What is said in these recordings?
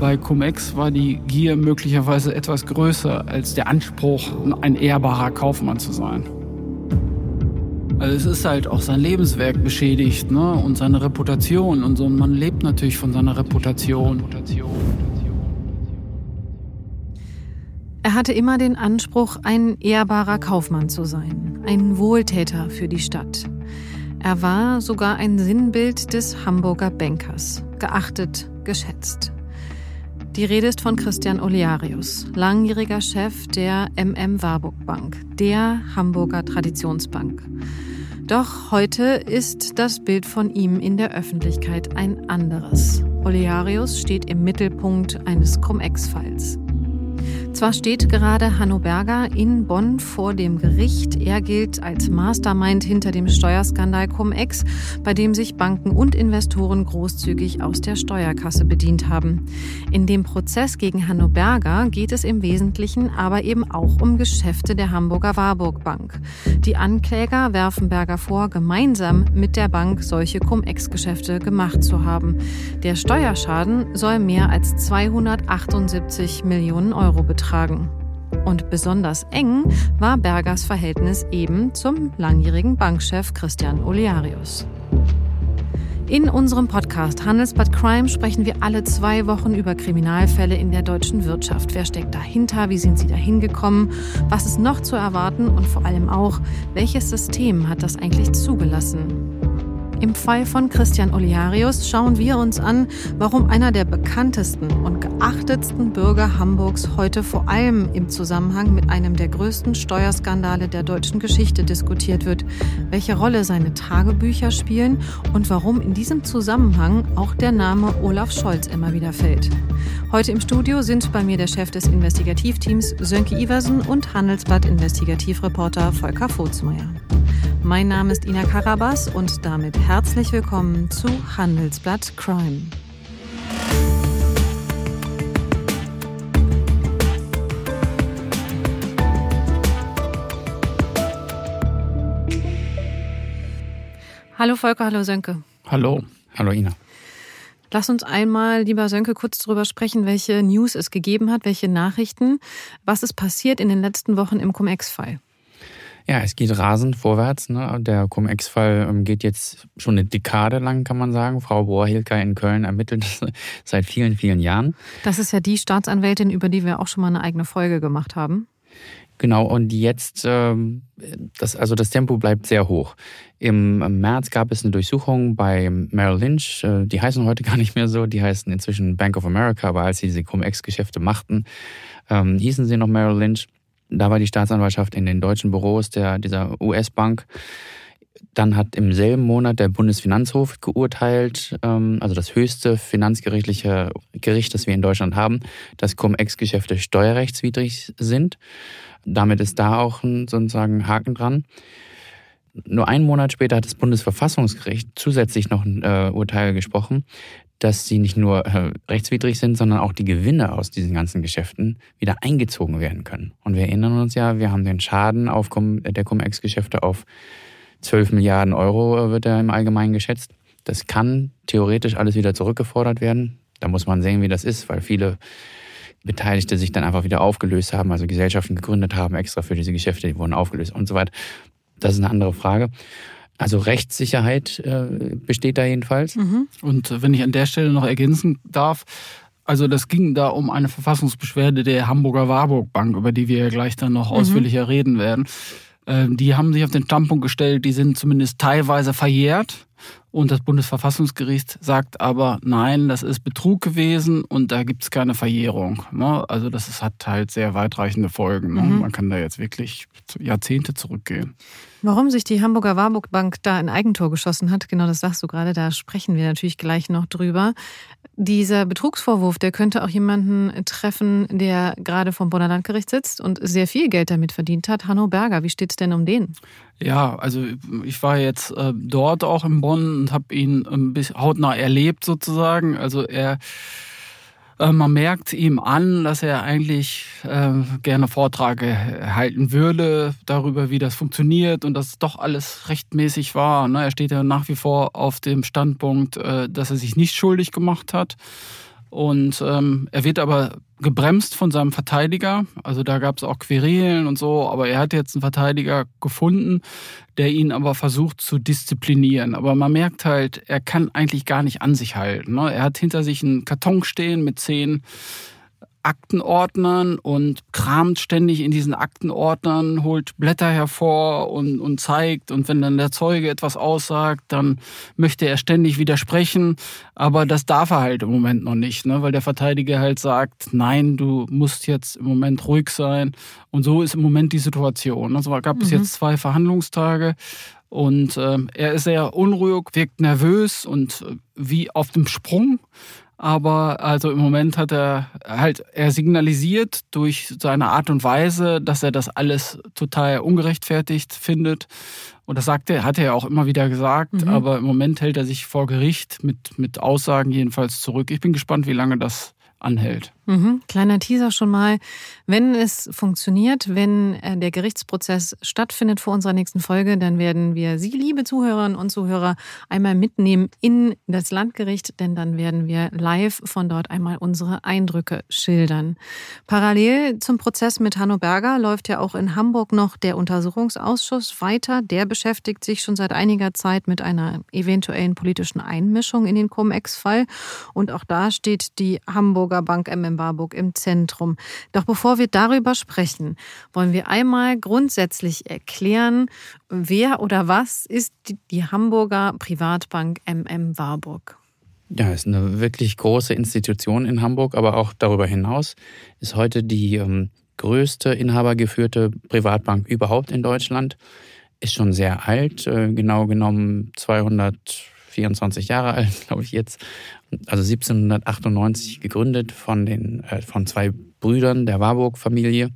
Bei Cum-Ex war die Gier möglicherweise etwas größer als der Anspruch, ein ehrbarer Kaufmann zu sein. Also es ist halt auch sein Lebenswerk beschädigt ne? und seine Reputation und so. Und man lebt natürlich von seiner Reputation. Er hatte immer den Anspruch, ein ehrbarer Kaufmann zu sein, ein Wohltäter für die Stadt. Er war sogar ein Sinnbild des Hamburger Bankers, geachtet, geschätzt. Die Rede ist von Christian Olearius, langjähriger Chef der MM Warburg Bank, der Hamburger Traditionsbank. Doch heute ist das Bild von ihm in der Öffentlichkeit ein anderes. Olearius steht im Mittelpunkt eines Cum-Ex-Falls. Zwar steht gerade Hanno Berger in Bonn vor dem Gericht. Er gilt als Mastermind hinter dem Steuerskandal Cum-Ex, bei dem sich Banken und Investoren großzügig aus der Steuerkasse bedient haben. In dem Prozess gegen Hanno Berger geht es im Wesentlichen aber eben auch um Geschäfte der Hamburger Warburg Bank. Die Ankläger werfen Berger vor, gemeinsam mit der Bank solche Cum-Ex-Geschäfte gemacht zu haben. Der Steuerschaden soll mehr als 278 Millionen Euro betragen betragen. Und besonders eng war Bergers Verhältnis eben zum langjährigen Bankchef Christian Olearius. In unserem Podcast Handelsblatt Crime sprechen wir alle zwei Wochen über Kriminalfälle in der deutschen Wirtschaft. Wer steckt dahinter? Wie sind sie dahin gekommen? Was ist noch zu erwarten? Und vor allem auch, welches System hat das eigentlich zugelassen? Im Fall von Christian Oliarius schauen wir uns an, warum einer der bekanntesten und geachtetsten Bürger Hamburgs heute vor allem im Zusammenhang mit einem der größten Steuerskandale der deutschen Geschichte diskutiert wird, welche Rolle seine Tagebücher spielen und warum in diesem Zusammenhang auch der Name Olaf Scholz immer wieder fällt. Heute im Studio sind bei mir der Chef des Investigativteams Sönke Iversen und Handelsblatt Investigativreporter Volker Vogtsmeier. Mein Name ist Ina Karabas und damit herzlich willkommen zu Handelsblatt Crime. Hallo Volker, hallo Sönke. Hallo, hallo Ina. Lass uns einmal, lieber Sönke, kurz darüber sprechen, welche News es gegeben hat, welche Nachrichten, was ist passiert in den letzten Wochen im Cum-Ex-Fall. Ja, es geht rasend vorwärts. Ne? Der Cum-Ex-Fall ähm, geht jetzt schon eine Dekade lang, kann man sagen. Frau Bohrhilka in Köln ermittelt seit vielen, vielen Jahren. Das ist ja die Staatsanwältin, über die wir auch schon mal eine eigene Folge gemacht haben. Genau, und jetzt, ähm, das, also das Tempo bleibt sehr hoch. Im März gab es eine Durchsuchung bei Merrill Lynch. Äh, die heißen heute gar nicht mehr so, die heißen inzwischen Bank of America, aber als sie diese Cum-Ex-Geschäfte machten, ähm, hießen sie noch Merrill Lynch. Da war die Staatsanwaltschaft in den deutschen Büros der, dieser US-Bank. Dann hat im selben Monat der Bundesfinanzhof geurteilt, ähm, also das höchste finanzgerichtliche Gericht, das wir in Deutschland haben, dass Cum-Ex-Geschäfte steuerrechtswidrig sind. Damit ist da auch ein, sozusagen Haken dran. Nur einen Monat später hat das Bundesverfassungsgericht zusätzlich noch ein äh, Urteil gesprochen, dass sie nicht nur äh, rechtswidrig sind, sondern auch die Gewinne aus diesen ganzen Geschäften wieder eingezogen werden können. Und wir erinnern uns ja, wir haben den Schaden auf der Cum-Ex-Geschäfte auf 12 Milliarden Euro äh, wird er im Allgemeinen geschätzt. Das kann theoretisch alles wieder zurückgefordert werden. Da muss man sehen, wie das ist, weil viele Beteiligte sich dann einfach wieder aufgelöst haben, also Gesellschaften gegründet haben, extra für diese Geschäfte, die wurden aufgelöst und so weiter. Das ist eine andere Frage. Also Rechtssicherheit äh, besteht da jedenfalls. Mhm. Und wenn ich an der Stelle noch ergänzen darf, also das ging da um eine Verfassungsbeschwerde der Hamburger Warburg Bank, über die wir ja gleich dann noch mhm. ausführlicher reden werden. Ähm, die haben sich auf den Standpunkt gestellt, die sind zumindest teilweise verjährt. Und das Bundesverfassungsgericht sagt aber, nein, das ist Betrug gewesen und da gibt es keine Verjährung. Ne? Also das ist, hat halt sehr weitreichende Folgen. Ne? Mhm. Man kann da jetzt wirklich Jahrzehnte zurückgehen. Warum sich die Hamburger Warburg Bank da ein Eigentor geschossen hat, genau das sagst du gerade, da sprechen wir natürlich gleich noch drüber. Dieser Betrugsvorwurf, der könnte auch jemanden treffen, der gerade vom Bonner Landgericht sitzt und sehr viel Geld damit verdient hat. Hanno Berger, wie steht es denn um den? Ja, also ich war jetzt äh, dort auch in Bonn und habe ihn ein bisschen hautnah erlebt sozusagen. Also er äh, man merkt ihm an, dass er eigentlich äh, gerne Vorträge halten würde darüber, wie das funktioniert und dass doch alles rechtmäßig war. Ne? Er steht ja nach wie vor auf dem Standpunkt, äh, dass er sich nicht schuldig gemacht hat. Und ähm, er wird aber gebremst von seinem Verteidiger. Also da gab es auch Querelen und so, aber er hat jetzt einen Verteidiger gefunden, der ihn aber versucht zu disziplinieren. Aber man merkt halt, er kann eigentlich gar nicht an sich halten. Ne? Er hat hinter sich einen Karton stehen mit zehn Aktenordnern und kramt ständig in diesen Aktenordnern, holt Blätter hervor und, und zeigt. Und wenn dann der Zeuge etwas aussagt, dann möchte er ständig widersprechen. Aber das darf er halt im Moment noch nicht, ne? weil der Verteidiger halt sagt, nein, du musst jetzt im Moment ruhig sein. Und so ist im Moment die Situation. Also gab mhm. es jetzt zwei Verhandlungstage. Und äh, er ist sehr unruhig, wirkt nervös und äh, wie auf dem Sprung. Aber also im Moment hat er halt, er signalisiert durch seine Art und Weise, dass er das alles total ungerechtfertigt findet. Und das sagt er, hat er ja auch immer wieder gesagt. Mhm. Aber im Moment hält er sich vor Gericht mit, mit Aussagen jedenfalls zurück. Ich bin gespannt, wie lange das anhält. Mhm. Kleiner Teaser schon mal. Wenn es funktioniert, wenn äh, der Gerichtsprozess stattfindet vor unserer nächsten Folge, dann werden wir Sie, liebe Zuhörerinnen und Zuhörer, einmal mitnehmen in das Landgericht, denn dann werden wir live von dort einmal unsere Eindrücke schildern. Parallel zum Prozess mit Hanno Berger läuft ja auch in Hamburg noch der Untersuchungsausschuss weiter. Der beschäftigt sich schon seit einiger Zeit mit einer eventuellen politischen Einmischung in den Cum-Ex-Fall. Und auch da steht die Hamburger Bank MM Warburg im Zentrum. Doch bevor wir darüber sprechen, wollen wir einmal grundsätzlich erklären, wer oder was ist die Hamburger Privatbank MM Warburg? Ja, ist eine wirklich große Institution in Hamburg, aber auch darüber hinaus ist heute die ähm, größte inhabergeführte Privatbank überhaupt in Deutschland. Ist schon sehr alt, äh, genau genommen 224 Jahre alt, glaube ich jetzt. Also 1798 gegründet von, den, äh, von zwei Brüdern der Warburg-Familie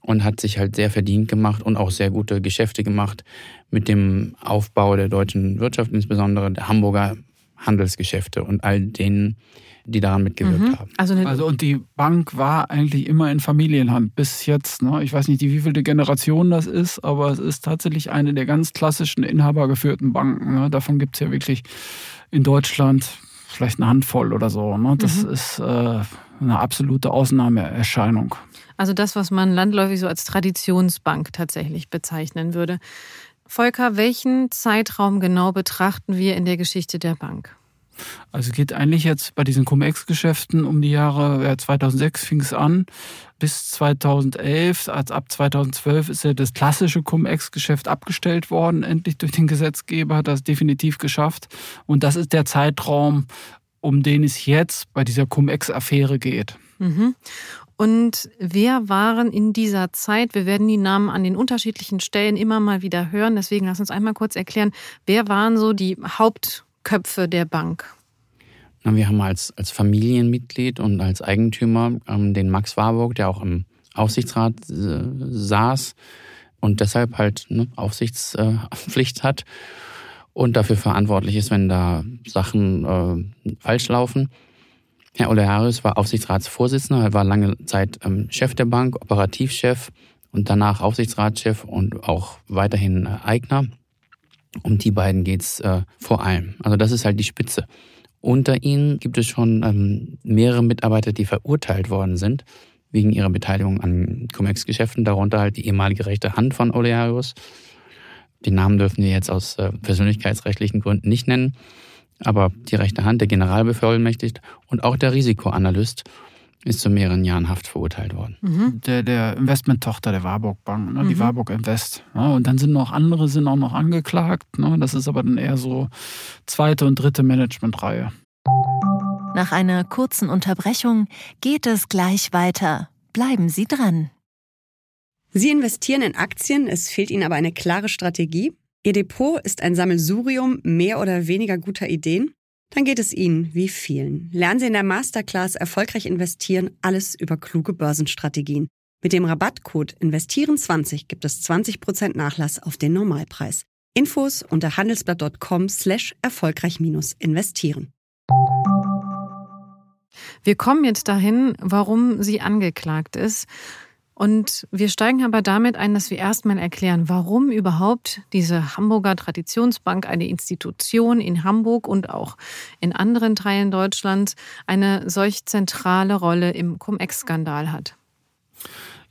und hat sich halt sehr verdient gemacht und auch sehr gute Geschäfte gemacht mit dem Aufbau der deutschen Wirtschaft, insbesondere der Hamburger Handelsgeschäfte und all denen, die daran mitgewirkt mhm. haben. Also, also, und die Bank war eigentlich immer in Familienhand bis jetzt. Ne? Ich weiß nicht, wie vielte Generation das ist, aber es ist tatsächlich eine der ganz klassischen inhabergeführten Banken. Ne? Davon gibt es ja wirklich in Deutschland vielleicht eine Handvoll oder so. Ne? Das mhm. ist äh, eine absolute Ausnahmeerscheinung. Also das, was man landläufig so als Traditionsbank tatsächlich bezeichnen würde. Volker, welchen Zeitraum genau betrachten wir in der Geschichte der Bank? Also geht eigentlich jetzt bei diesen Cum-Ex-Geschäften um die Jahre, ja, 2006 fing es an, bis 2011, als ab 2012 ist ja das klassische Cum-Ex-Geschäft abgestellt worden, endlich durch den Gesetzgeber, hat das definitiv geschafft. Und das ist der Zeitraum, um den es jetzt bei dieser Cum-Ex-Affäre geht. Mhm. Und wer waren in dieser Zeit, wir werden die Namen an den unterschiedlichen Stellen immer mal wieder hören, deswegen lass uns einmal kurz erklären, wer waren so die Hauptköpfe der Bank? Wir haben als, als Familienmitglied und als Eigentümer ähm, den Max Warburg, der auch im Aufsichtsrat äh, saß und deshalb halt eine Aufsichtspflicht hat und dafür verantwortlich ist, wenn da Sachen äh, falsch laufen. Herr Olearius war Aufsichtsratsvorsitzender, er war lange Zeit ähm, Chef der Bank, Operativchef und danach Aufsichtsratschef und auch weiterhin äh, Eigner. Um die beiden geht's äh, vor allem. Also das ist halt die Spitze. Unter ihnen gibt es schon ähm, mehrere Mitarbeiter, die verurteilt worden sind wegen ihrer Beteiligung an Cum-Ex-Geschäften, darunter halt die ehemalige rechte Hand von Olearius. Die Namen dürfen wir jetzt aus äh, persönlichkeitsrechtlichen Gründen nicht nennen, aber die rechte Hand, der Generalbevollmächtigt und auch der Risikoanalyst ist zu mehreren Jahren Haft verurteilt worden. Mhm. Der, der Investmenttochter der Warburg Bank, ne, die mhm. Warburg Invest. Ja, und dann sind noch andere sind auch noch angeklagt. Ne, das ist aber dann eher so zweite und dritte Managementreihe. Nach einer kurzen Unterbrechung geht es gleich weiter. Bleiben Sie dran. Sie investieren in Aktien, es fehlt Ihnen aber eine klare Strategie. Ihr Depot ist ein Sammelsurium mehr oder weniger guter Ideen. Dann geht es Ihnen wie vielen. Lernen Sie in der Masterclass Erfolgreich investieren alles über kluge Börsenstrategien. Mit dem Rabattcode Investieren20 gibt es 20% Nachlass auf den Normalpreis. Infos unter handelsblatt.com slash erfolgreich-investieren. Wir kommen jetzt dahin, warum sie angeklagt ist. Und wir steigen aber damit ein, dass wir erstmal erklären, warum überhaupt diese Hamburger Traditionsbank, eine Institution in Hamburg und auch in anderen Teilen Deutschlands, eine solch zentrale Rolle im Cum-Ex-Skandal hat.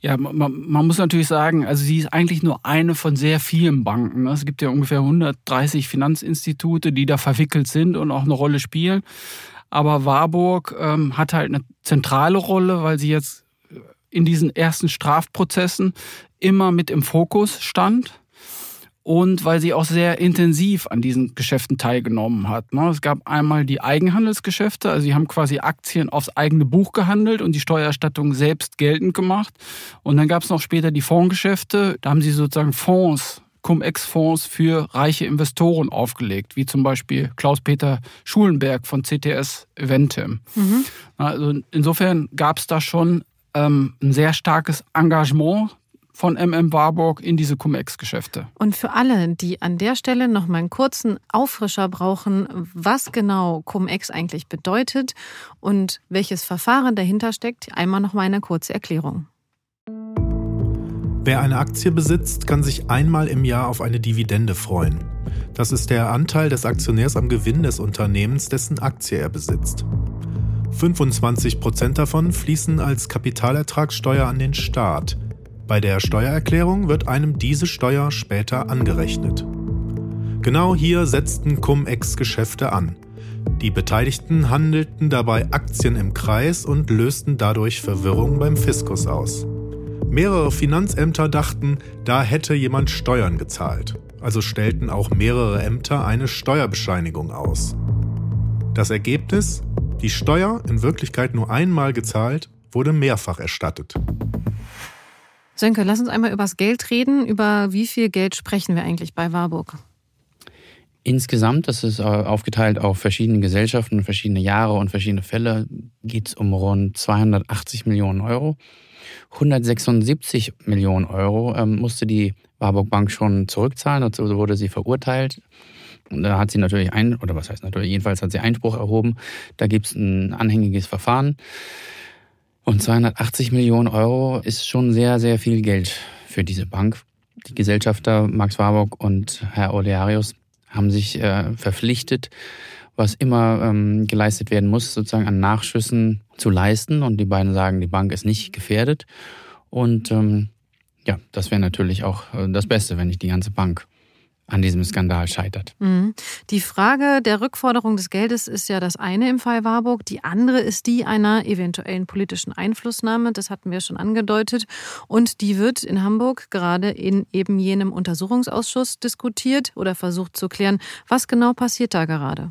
Ja, man, man, muss natürlich sagen, also sie ist eigentlich nur eine von sehr vielen Banken. Ne? Es gibt ja ungefähr 130 Finanzinstitute, die da verwickelt sind und auch eine Rolle spielen. Aber Warburg ähm, hat halt eine zentrale Rolle, weil sie jetzt in diesen ersten Strafprozessen immer mit im Fokus stand und weil sie auch sehr intensiv an diesen Geschäften teilgenommen hat. Ne? Es gab einmal die Eigenhandelsgeschäfte, also sie haben quasi Aktien aufs eigene Buch gehandelt und die Steuererstattung selbst geltend gemacht. Und dann gab es noch später die Fondsgeschäfte, da haben sie sozusagen Fonds Cum-Ex-Fonds für reiche Investoren aufgelegt, wie zum Beispiel Klaus-Peter Schulenberg von CTS Eventim. Mhm. Also insofern gab es da schon ähm, ein sehr starkes Engagement von MM Warburg in diese Cum-Ex-Geschäfte. Und für alle, die an der Stelle noch mal einen kurzen Auffrischer brauchen, was genau Cum-Ex eigentlich bedeutet und welches Verfahren dahinter steckt, einmal noch mal eine kurze Erklärung. Wer eine Aktie besitzt, kann sich einmal im Jahr auf eine Dividende freuen. Das ist der Anteil des Aktionärs am Gewinn des Unternehmens, dessen Aktie er besitzt. 25 Prozent davon fließen als Kapitalertragssteuer an den Staat. Bei der Steuererklärung wird einem diese Steuer später angerechnet. Genau hier setzten Cum-Ex-Geschäfte an. Die Beteiligten handelten dabei Aktien im Kreis und lösten dadurch Verwirrung beim Fiskus aus. Mehrere Finanzämter dachten, da hätte jemand Steuern gezahlt, also stellten auch mehrere Ämter eine Steuerbescheinigung aus. Das Ergebnis? Die Steuer, in Wirklichkeit nur einmal gezahlt, wurde mehrfach erstattet. Sönke, lass uns einmal über das Geld reden. Über wie viel Geld sprechen wir eigentlich bei Warburg? Insgesamt, das ist äh, aufgeteilt auf verschiedene Gesellschaften, verschiedene Jahre und verschiedene Fälle, geht es um rund 280 Millionen Euro. 176 Millionen Euro ähm, musste die Warburg Bank schon zurückzahlen, dazu wurde sie verurteilt. Da hat sie natürlich ein, oder was heißt natürlich, jedenfalls hat sie Einspruch erhoben. Da gibt es ein anhängiges Verfahren. Und 280 Millionen Euro ist schon sehr, sehr viel Geld für diese Bank. Die Gesellschafter Max Warburg und Herr Olearius haben sich äh, verpflichtet, was immer ähm, geleistet werden muss, sozusagen an Nachschüssen zu leisten. Und die beiden sagen, die Bank ist nicht gefährdet. Und ähm, ja, das wäre natürlich auch äh, das Beste, wenn nicht die ganze Bank an diesem Skandal scheitert. Mhm. Die Frage der Rückforderung des Geldes ist ja das eine im Fall Warburg. Die andere ist die einer eventuellen politischen Einflussnahme. Das hatten wir schon angedeutet. Und die wird in Hamburg gerade in eben jenem Untersuchungsausschuss diskutiert oder versucht zu klären. Was genau passiert da gerade?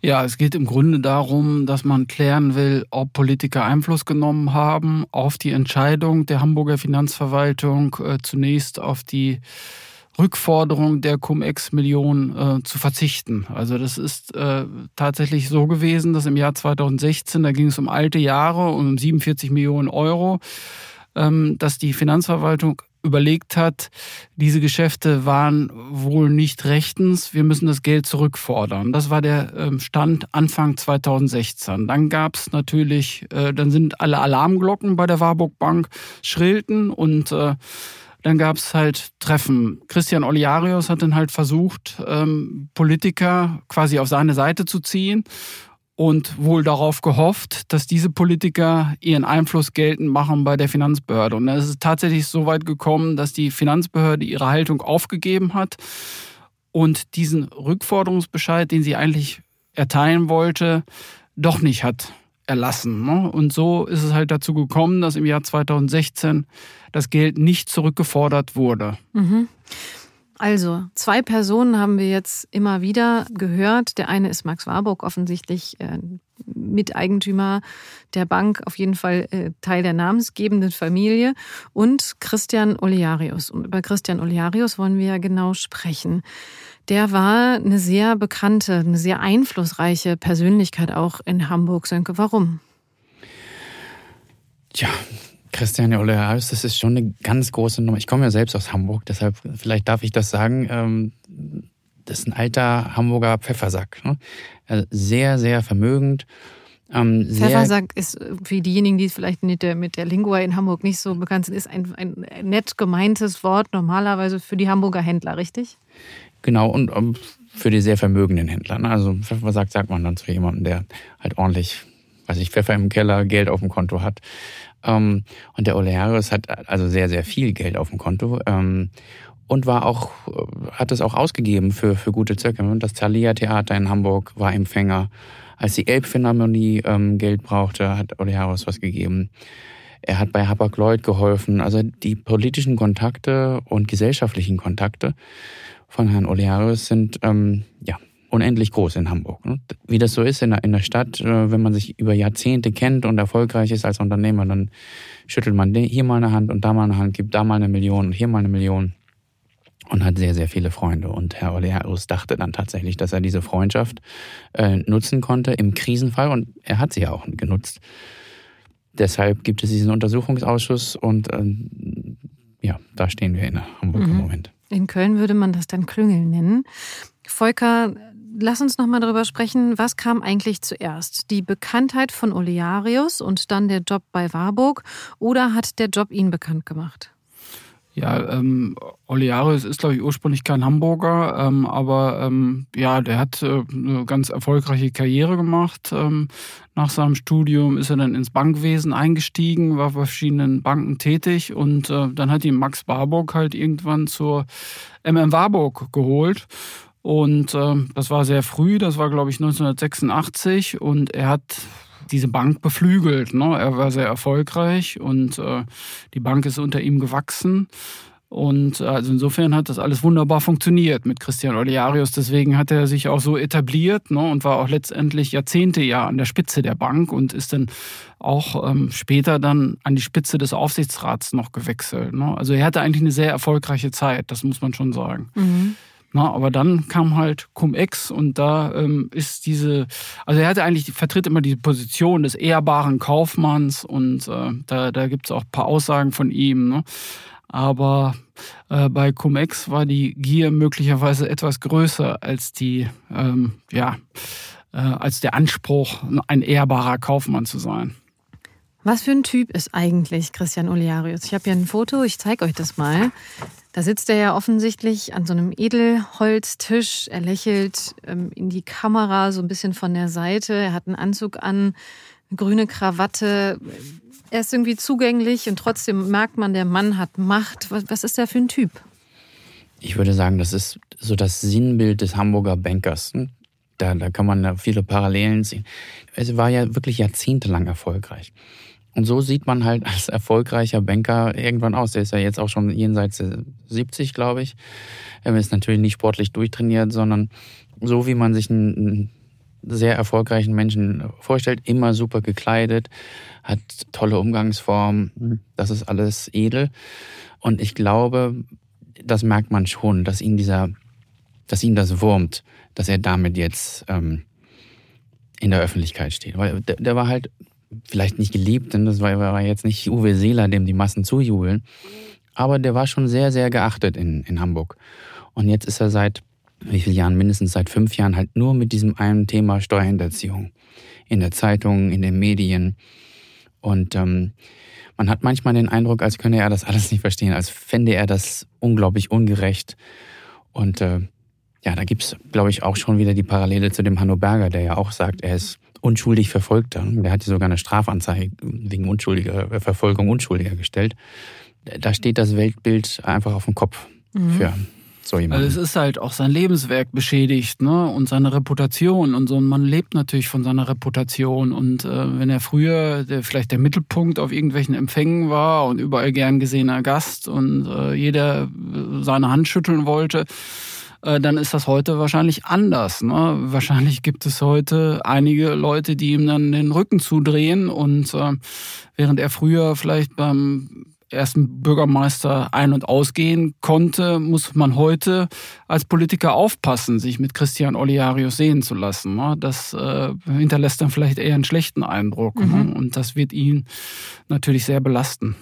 Ja, es geht im Grunde darum, dass man klären will, ob Politiker Einfluss genommen haben auf die Entscheidung der Hamburger Finanzverwaltung, äh, zunächst auf die Rückforderung der Cum-Ex-Million äh, zu verzichten. Also das ist äh, tatsächlich so gewesen, dass im Jahr 2016, da ging es um alte Jahre und um 47 Millionen Euro, ähm, dass die Finanzverwaltung überlegt hat, diese Geschäfte waren wohl nicht rechtens, wir müssen das Geld zurückfordern. Das war der ähm, Stand Anfang 2016. Dann gab es natürlich, äh, dann sind alle Alarmglocken bei der Warburg Bank schrillten und äh, dann gab es halt Treffen. Christian Oliarius hat dann halt versucht, ähm, Politiker quasi auf seine Seite zu ziehen und wohl darauf gehofft, dass diese Politiker ihren Einfluss geltend machen bei der Finanzbehörde. Und es ist tatsächlich so weit gekommen, dass die Finanzbehörde ihre Haltung aufgegeben hat und diesen Rückforderungsbescheid, den sie eigentlich erteilen wollte, doch nicht hat erlassen. Ne? Und so ist es halt dazu gekommen, dass im Jahr 2016 das Geld nicht zurückgefordert wurde. Mhm. Also, zwei Personen haben wir jetzt immer wieder gehört. Der eine ist Max Warburg, offensichtlich äh, Miteigentümer der Bank, auf jeden Fall äh, Teil der namensgebenden Familie. Und Christian Olearius. Und über Christian Olearius wollen wir ja genau sprechen der war eine sehr bekannte, eine sehr einflussreiche Persönlichkeit auch in Hamburg. Sönke, warum? Tja, Christian Olearius, das ist schon eine ganz große Nummer. Ich komme ja selbst aus Hamburg, deshalb vielleicht darf ich das sagen. Ähm, das ist ein alter Hamburger Pfeffersack. Ne? Sehr, sehr vermögend, Ähm, Pfeffersack ist für diejenigen, die vielleicht mit der, mit der Lingua in Hamburg nicht so bekannt sind, ist ein, ein nett gemeintes Wort normalerweise für die Hamburger Händler, richtig? Genau, und um, für die sehr vermögenden Händler. Ne? Also Pfeffersack sagt man dann zu jemandem, der halt ordentlich, weiß ich, Pfeffer im Keller, Geld auf dem Konto hat. Ähm, und der Olearius hat also sehr, sehr viel Geld auf dem Konto. Ähm, und war auch, hat es auch ausgegeben für, für gute Zwecke. Das Thalia Theater in Hamburg war Empfänger. Als die Elbphilharmonie ähm, Geld brauchte, hat Olearius was gegeben. Er hat bei Hapag-Lloyd geholfen. Also die politischen Kontakte und gesellschaftlichen Kontakte von Herrn Olearius sind ähm, ja unendlich groß in Hamburg. Ne? Wie das so ist in der, in der Stadt, äh, wenn man sich über Jahrzehnte kennt und erfolgreich ist als Unternehmer, dann schüttelt man hier mal eine Hand und da mal eine Hand, gibt da mal eine Million und hier mal eine Million und hat sehr, sehr viele Freunde. Und Herr Olearus dachte dann tatsächlich, dass er diese Freundschaft äh, nutzen konnte im Krisenfall und er hat sie ja auch genutzt. Deshalb gibt es diesen Untersuchungsausschuss und äh, ja, da stehen wir in Hamburg mhm. im Moment. In Köln würde man das dann Klüngel nennen. Volker, lass uns noch mal darüber sprechen, was kam eigentlich zuerst? Die Bekanntheit von Olearius und dann der Job bei Warburg oder hat der Job ihn bekannt gemacht? Ja, ähm, Olearius ist, glaube ich, ursprünglich kein Hamburger, ähm, aber ähm, ja, der hat äh, eine ganz erfolgreiche Karriere gemacht. Ähm, nach seinem Studium ist er dann ins Bankwesen eingestiegen, war bei verschiedenen Banken tätig und äh, dann hat ihn Max Warburg halt irgendwann zur MM Warburg geholt. Und äh, das war sehr früh, das war, glaube ich, 1986 und er hat diese Bank beflügelt. Ne? Er war sehr erfolgreich und äh, die Bank ist unter ihm gewachsen. Und äh, also insofern hat das alles wunderbar funktioniert mit Christian Olearius. Deswegen hat er sich auch so etabliert ne, und war auch letztendlich Jahrzehnte ja an der Spitze der Bank und ist dann auch ähm, später dann an die Spitze des Aufsichtsrats noch gewechselt. Ne? Also er hatte eigentlich eine sehr erfolgreiche Zeit, das muss man schon sagen. Mhm. Na, aber dann kam halt Cum-Ex und da ähm, ist diese, also er hatte eigentlich, vertritt immer die Position des ehrbaren Kaufmanns und äh, da, da gibt es auch ein paar Aussagen von ihm. Ne? Aber äh, bei Cum-Ex war die Gier möglicherweise etwas größer als die, ähm, ja, äh, als der Anspruch, ein ehrbarer Kaufmann zu sein. Was für ein Typ ist eigentlich Christian Olearius? Ich habe hier ein Foto, ich zeige euch das mal. Da sitzt er ja offensichtlich an so einem Edelholztisch. Er lächelt ähm, in die Kamera so ein bisschen von der Seite. Er hat einen Anzug an, eine grüne Krawatte. Er ist irgendwie zugänglich und trotzdem merkt man, der Mann hat Macht. Was, was ist der für ein Typ? Ich würde sagen, das ist so das Sinnbild des Hamburger Bankers. Hm? Da, da kann man viele Parallelen sehen. Es war ja wirklich jahrzehntelang erfolgreich. Und so sieht man halt als erfolgreicher Banker irgendwann aus. Der ist ja jetzt auch schon jenseits 70, glaube ich. Er ist natürlich nicht sportlich durchtrainiert, sondern so wie man sich einen sehr erfolgreichen Menschen vorstellt, immer super gekleidet, hat tolle Umgangsformen, das ist alles edel. Und ich glaube, das merkt man schon, dass ihn dieser, dass ihn das wurmt, dass er damit jetzt ähm, in der Öffentlichkeit steht. Weil der, der war halt vielleicht nicht geliebt, denn das war, war jetzt nicht Uwe Seeler, dem die Massen zujubeln. Aber der war schon sehr, sehr geachtet in, in Hamburg. Und jetzt ist er seit wie vielen Jahren, mindestens seit fünf Jahren, halt nur mit diesem einen Thema Steuerhinterziehung. In der Zeitung, in den Medien. Und ähm, man hat manchmal den Eindruck, als könne er das alles nicht verstehen, als fände er das unglaublich ungerecht. Und äh, ja, da gibt's, glaube ich, auch schon wieder die Parallele zu dem Hanno Berger, der ja auch sagt, er ist unschuldig Verfolgter. Der hat sogar eine Strafanzeige wegen unschuldiger äh, Verfolgung Unschuldiger gestellt. Da steht das Weltbild einfach auf dem Kopf mhm. für so jemanden. Also es ist halt auch sein Lebenswerk beschädigt, ne? Und seine Reputation. Und so ein Mann lebt natürlich von seiner Reputation. Und äh, wenn er früher der, vielleicht der Mittelpunkt auf irgendwelchen Empfängen war und überall gern gesehener Gast und äh, jeder seine Hand schütteln wollte, äh, dann ist das heute wahrscheinlich anders. Ne? Wahrscheinlich gibt es heute einige Leute, die ihm dann den Rücken zudrehen und äh, während er früher vielleicht beim ersten Bürgermeister ein- und ausgehen konnte, muss man heute als Politiker aufpassen, sich mit Christian Oliarius sehen zu lassen. Ne? Das äh, hinterlässt dann vielleicht eher einen schlechten Eindruck ne? mhm. und das wird ihn natürlich sehr belasten.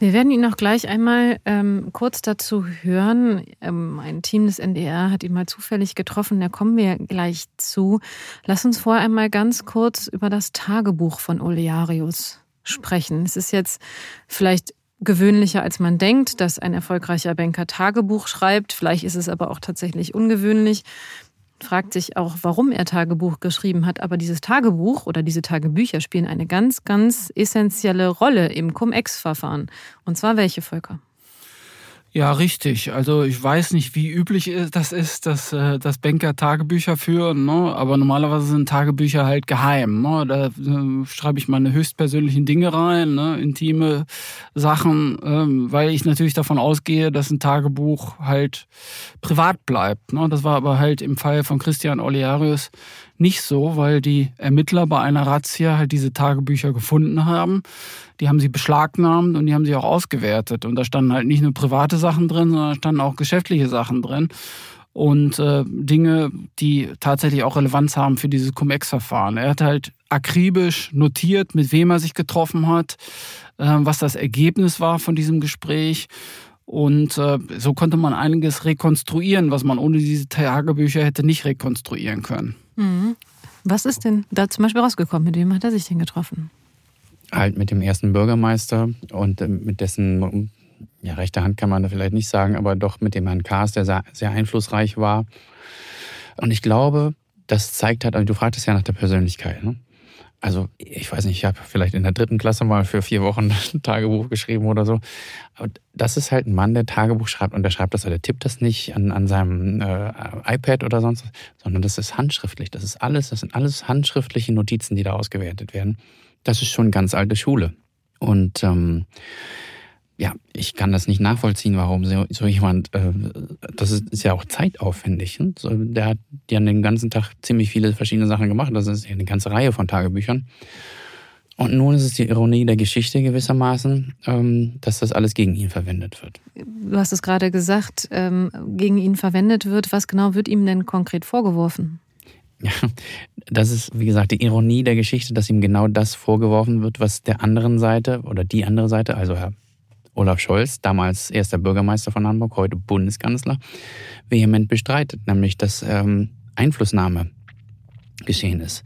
Wir werden ihn noch gleich einmal ähm, kurz dazu hören. Ähm, ein Team des NDR hat ihn mal zufällig getroffen, da kommen wir gleich zu. Lass uns vorher einmal ganz kurz über das Tagebuch von Olearius sprechen. Es ist jetzt vielleicht gewöhnlicher, als man denkt, dass ein erfolgreicher Banker Tagebuch schreibt. Vielleicht ist es aber auch tatsächlich ungewöhnlich fragt sich auch, warum er Tagebuch geschrieben hat. Aber dieses Tagebuch oder diese Tagebücher spielen eine ganz, ganz essentielle Rolle im Cum-Ex-Verfahren. Und zwar welche Völker? Ja, richtig. Also ich weiß nicht, wie üblich das ist, dass, äh, dass Banker Tagebücher führen, ne? aber normalerweise sind Tagebücher halt geheim. Ne? Da äh, schreibe ich meine höchstpersönlichen Dinge rein, ne? intime Sachen, ähm, weil ich natürlich davon ausgehe, dass ein Tagebuch halt privat bleibt. Ne? Das war aber halt im Fall von Christian Olearius nicht so, weil die Ermittler bei einer Razzia halt diese Tagebücher gefunden haben. Die haben sie beschlagnahmt und die haben sie auch ausgewertet. Und da standen halt nicht nur private Sachen drin, sondern da standen auch geschäftliche Sachen drin. Und äh, Dinge, die tatsächlich auch Relevanz haben für dieses Cum-Ex-Verfahren. Er hat halt akribisch notiert, mit wem er sich getroffen hat, äh, was das Ergebnis war von diesem Gespräch. Und äh, so konnte man einiges rekonstruieren, was man ohne diese Tagebücher hätte nicht rekonstruieren können. Mhm. Was ist denn da zum Beispiel rausgekommen? Mit wem hat er sich denn getroffen? Halt mit dem ersten Bürgermeister und äh, mit dessen ja, rechte Hand kann man da vielleicht nicht sagen, aber doch mit dem Herrn Kaas, der sehr einflussreich war. Und ich glaube, das zeigt halt, also du fragtest ja nach der Persönlichkeit. Ne? Also ich weiß nicht, ich habe vielleicht in der dritten Klasse mal für vier Wochen ein Tagebuch geschrieben oder so. Aber das ist halt ein Mann, der Tagebuch schreibt und der schreibt das, der tippt das nicht an, an seinem äh, iPad oder sonst was, sondern das ist handschriftlich. Das ist alles, das sind alles handschriftliche Notizen, die da ausgewertet werden. Das ist schon ganz alte Schule. Und ähm, ja, ich kann das nicht nachvollziehen, warum so, jemand, äh, das ist, ist, ja auch zeitaufwendig. Ne? So, der hat ja den ganzen Tag ziemlich viele verschiedene Sachen gemacht. Das ist ja eine ganze Reihe von Tagebüchern. Und nun ist es die Ironie der Geschichte gewissermaßen, ähm, dass das alles gegen ihn verwendet wird. Du hast es gerade gesagt, ähm, gegen ihn verwendet wird. Was genau wird ihm denn konkret vorgeworfen? Ja, das ist, wie gesagt, die Ironie der Geschichte, dass ihm genau das vorgeworfen wird, was der anderen Seite oder die andere Seite, also Herr Olaf Scholz, damals erster Bürgermeister von Hamburg, heute Bundeskanzler, vehement bestreitet, nämlich dass ähm, Einflussnahme geschehen ist.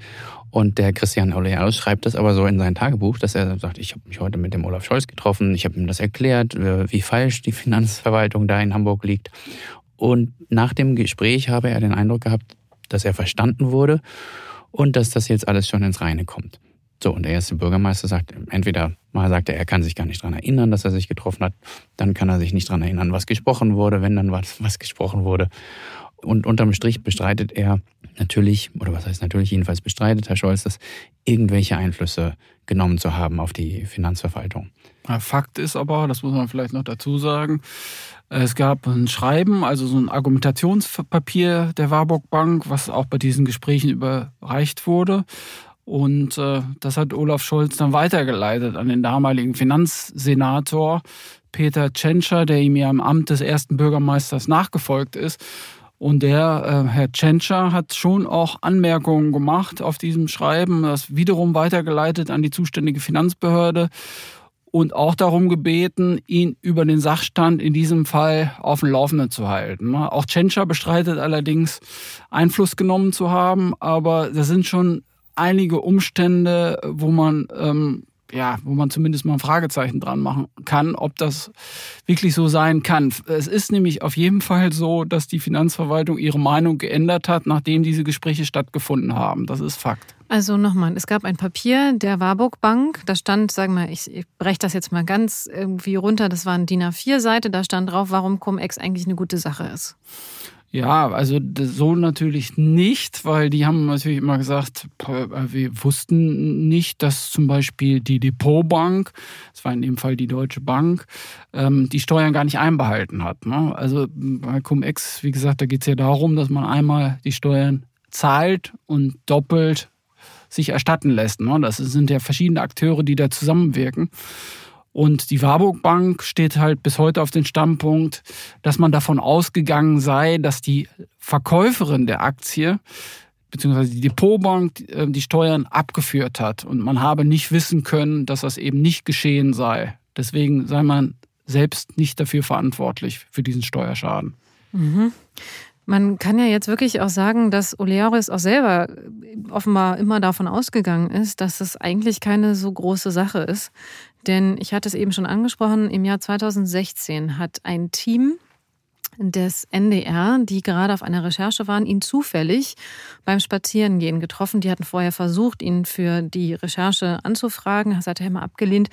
Und der Christian Oleaus schreibt das aber so in sein Tagebuch, dass er sagt, ich habe mich heute mit dem Olaf Scholz getroffen, ich habe ihm das erklärt, äh, wie falsch die Finanzverwaltung da in Hamburg liegt. Und nach dem Gespräch habe er den Eindruck gehabt, dass er verstanden wurde und dass das jetzt alles schon ins Reine kommt. So, und der erste Bürgermeister sagt, entweder mal sagt er, er kann sich gar nicht daran erinnern, dass er sich getroffen hat, dann kann er sich nicht daran erinnern, was gesprochen wurde, wenn dann was, was gesprochen wurde. Und unterm Strich bestreitet er natürlich, oder was heißt natürlich, jedenfalls bestreitet Herr Scholz, dass irgendwelche Einflüsse genommen zu haben auf die Finanzverwaltung. Fakt ist aber, das muss man vielleicht noch dazu sagen, es gab ein Schreiben, also so ein Argumentationspapier der Warburg Bank, was auch bei diesen Gesprächen überreicht wurde. Und äh, das hat Olaf Scholz dann weitergeleitet an den damaligen Finanzsenator Peter Tschentscher, der ihm ja im Amt des ersten Bürgermeisters nachgefolgt ist. Und der äh, Herr Tschentscher hat schon auch Anmerkungen gemacht auf diesem Schreiben, das wiederum weitergeleitet an die zuständige Finanzbehörde und auch darum gebeten, ihn über den Sachstand in diesem Fall auf dem Laufenden zu halten. Auch Tschentscher bestreitet allerdings, Einfluss genommen zu haben, aber das sind schon einige Umstände, wo man ähm, ja, wo man zumindest mal ein Fragezeichen dran machen kann, ob das wirklich so sein kann. Es ist nämlich auf jeden Fall so, dass die Finanzverwaltung ihre Meinung geändert hat, nachdem diese Gespräche stattgefunden haben. Das ist Fakt. Also nochmal, es gab ein Papier der Warburg Bank, da stand, sagen wir, ich, ich breche das jetzt mal ganz irgendwie runter, das war eine DIN A4-Seite, da stand drauf, warum Cum-Ex eigentlich eine gute Sache ist. Ja, also so natürlich nicht, weil die haben natürlich immer gesagt, wir wussten nicht, dass zum Beispiel die Depotbank, das war in dem Fall die Deutsche Bank, ähm, die Steuern gar nicht einbehalten hat. Ne? Also bei Cum-Ex, wie gesagt, da geht es ja darum, dass man einmal die Steuern zahlt und doppelt sich erstatten lässt. Ne? Das sind ja verschiedene Akteure, die da zusammenwirken. Und die Warburg Bank steht halt bis heute auf den Standpunkt, dass man davon ausgegangen sei, dass die Verkäuferin der Aktie beziehungsweise die Depotbank äh, die Steuern abgeführt hat und man habe nicht wissen können, dass das eben nicht geschehen sei. Deswegen sei man selbst nicht dafür verantwortlich für diesen Steuerschaden. Mhm. Man kann ja jetzt wirklich auch sagen, dass Olearis auch selber offenbar immer davon ausgegangen ist, dass es eigentlich keine so große Sache ist. Denn ich hatte es eben schon angesprochen, im Jahr 2016 hat ein Team des NDR, die gerade auf einer Recherche waren, ihn zufällig beim Spazierengehen getroffen. Die hatten vorher versucht, ihn für die Recherche anzufragen. Das hat er immer abgelehnt.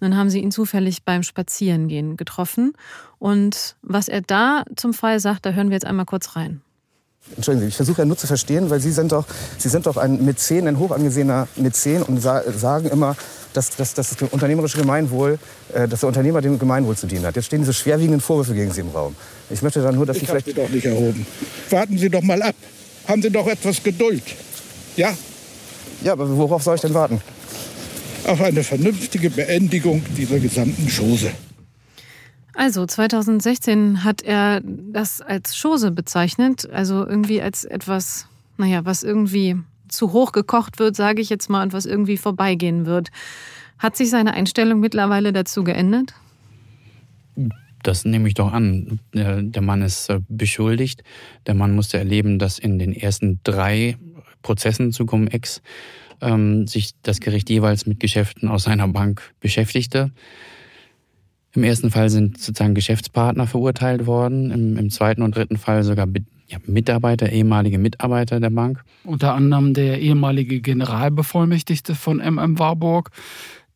Und dann haben sie ihn zufällig beim Spazierengehen getroffen. Und was er da zum Fall sagt, da hören wir jetzt einmal kurz rein. Entschuldigen Sie, ich versuche ja nur zu verstehen, weil Sie sind doch, Sie sind doch ein Mäzen, ein hochangesehener Mäzen und sa sagen immer, dass, dass, dass das unternehmerische Gemeinwohl, äh, dass der Unternehmer dem Gemeinwohl zu dienen hat. Jetzt stehen diese schwerwiegenden Vorwürfe gegen Sie im Raum. Ich möchte dann nur, dass ich Sie vielleicht... Ich doch nicht erhoben. Warten Sie doch mal ab. Haben Sie doch etwas Geduld. Ja? Ja, aber worauf soll ich denn warten? Auf eine vernünftige Beendigung dieser gesamten Chose. Also 2016 hat er das als Chose bezeichnet, also irgendwie als etwas, naja, was irgendwie zu hoch gekocht wird, sage ich jetzt mal, und was irgendwie vorbeigehen wird. Hat sich seine Einstellung mittlerweile dazu geändert? Das nehme ich doch an. Der Mann ist äh, beschuldigt. Der Mann musste erleben, dass in den ersten drei Prozessen zu Cum-Ex ähm, sich das Gericht jeweils mit Geschäften aus seiner Bank beschäftigte. Im ersten Fall sind sozusagen Geschäftspartner verurteilt worden, im, im zweiten und dritten Fall sogar ja, Mitarbeiter, ehemalige Mitarbeiter der Bank. Unter anderem der ehemalige Generalbevollmächtigte von MM Warburg,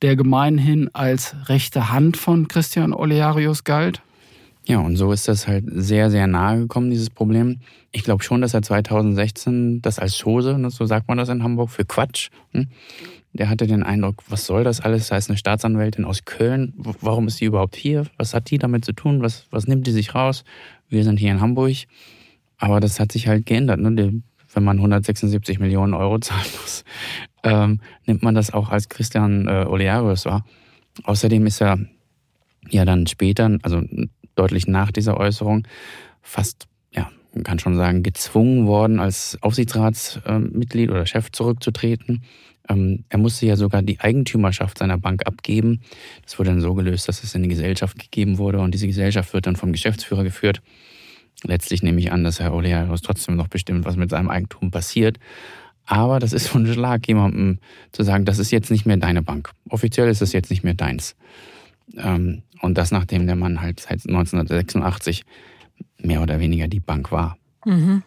der gemeinhin als rechte Hand von Christian Olearius galt. Ja, und so ist das halt sehr, sehr nahe gekommen, dieses Problem. Ich glaube schon, dass er 2016 das als Chose, ne, so sagt man das in Hamburg, für Quatsch, hm, der hatte den Eindruck, was soll das alles? Da ist eine Staatsanwältin aus Köln. Warum ist die überhaupt hier? Was hat die damit zu tun? Was, was nimmt die sich raus? Wir sind hier in Hamburg. Aber das hat sich halt geändert. Ne? Wenn man 176 Millionen Euro zahlen muss, ähm, nimmt man das auch als Christian äh, Olearius wahr. Außerdem ist er ja dann später, also deutlich nach dieser Äußerung, fast, ja, man kann schon sagen, gezwungen worden, als Aufsichtsratsmitglied oder Chef zurückzutreten. Ähm, er musste ja sogar die Eigentümerschaft seiner Bank abgeben. Das wurde dann so gelöst, dass es in die Gesellschaft gegeben wurde und diese Gesellschaft wird dann vom Geschäftsführer geführt. Letztlich nehme ich an, dass Herr Olearos trotzdem noch bestimmt, was mit seinem Eigentum passiert. Aber das ist schon ein Schlag, jemandem zu sagen, das ist jetzt nicht mehr deine Bank. Offiziell ist es jetzt nicht mehr deins. Ähm, und das, nachdem der Mann halt seit 1986 mehr oder weniger die Bank war. Mhm.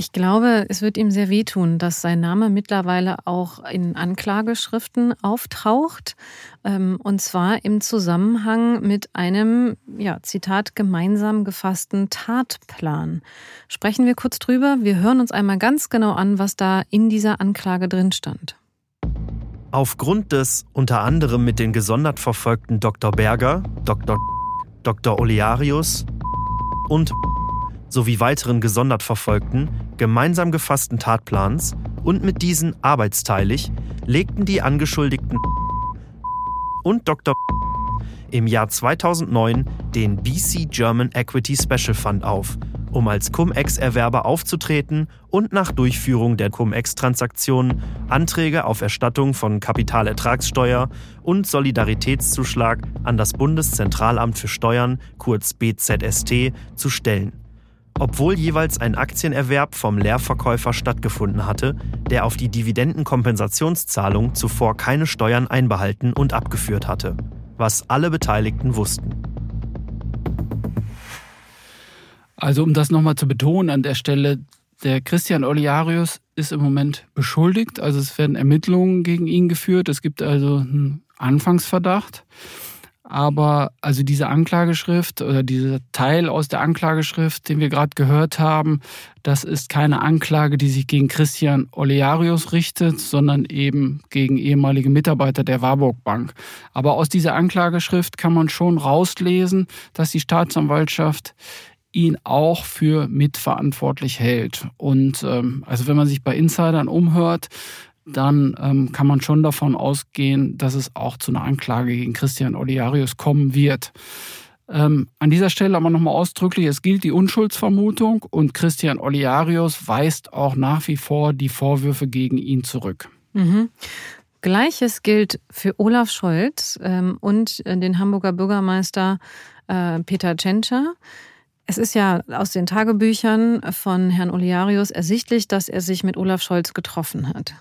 Ich glaube, es wird ihm sehr wehtun, dass sein Name mittlerweile auch in Anklageschriften auftaucht. Ähm, und zwar im Zusammenhang mit einem, ja, Zitat, gemeinsam gefassten Tatplan. Sprechen wir kurz drüber. Wir hören uns einmal ganz genau an, was da in dieser Anklage drin stand. Aufgrund des unter anderem mit den gesondert verfolgten Dr. Berger, Dr. Dr. Olearius und sowie weiteren gesondert verfolgten, gemeinsam gefassten Tatplans und mit diesen arbeitsteilig legten die Angeschuldigten und Dr. im Jahr 2009 den BC German Equity Special Fund auf, um als Cum-Ex-Erwerber aufzutreten und nach Durchführung der Cum-Ex-Transaktionen Anträge auf Erstattung von Kapitalertragssteuer und Solidaritätszuschlag an das Bundeszentralamt für Steuern, kurz BZST, zu stellen obwohl jeweils ein Aktienerwerb vom Leerverkäufer stattgefunden hatte, der auf die Dividendenkompensationszahlung zuvor keine Steuern einbehalten und abgeführt hatte, was alle Beteiligten wussten. Also um das nochmal zu betonen an der Stelle, der Christian Oliarius ist im Moment beschuldigt, also es werden Ermittlungen gegen ihn geführt, es gibt also einen Anfangsverdacht. Aber also diese Anklageschrift oder dieser Teil aus der Anklageschrift, den wir gerade gehört haben, das ist keine Anklage, die sich gegen Christian Olearius richtet, sondern eben gegen ehemalige Mitarbeiter der Warburg Bank. Aber aus dieser Anklageschrift kann man schon rauslesen, dass die Staatsanwaltschaft ihn auch für mitverantwortlich hält. Und ähm, also wenn man sich bei Insidern umhört, dann ähm, kann man schon davon ausgehen, dass es auch zu einer Anklage gegen Christian Oliarius kommen wird. Ähm, an dieser Stelle aber nochmal ausdrücklich, es gilt die Unschuldsvermutung und Christian Oliarius weist auch nach wie vor die Vorwürfe gegen ihn zurück. Mhm. Gleiches gilt für Olaf Scholz ähm, und äh, den Hamburger Bürgermeister äh, Peter Tschentscher. Es ist ja aus den Tagebüchern von Herrn Oliarius ersichtlich, dass er sich mit Olaf Scholz getroffen hat.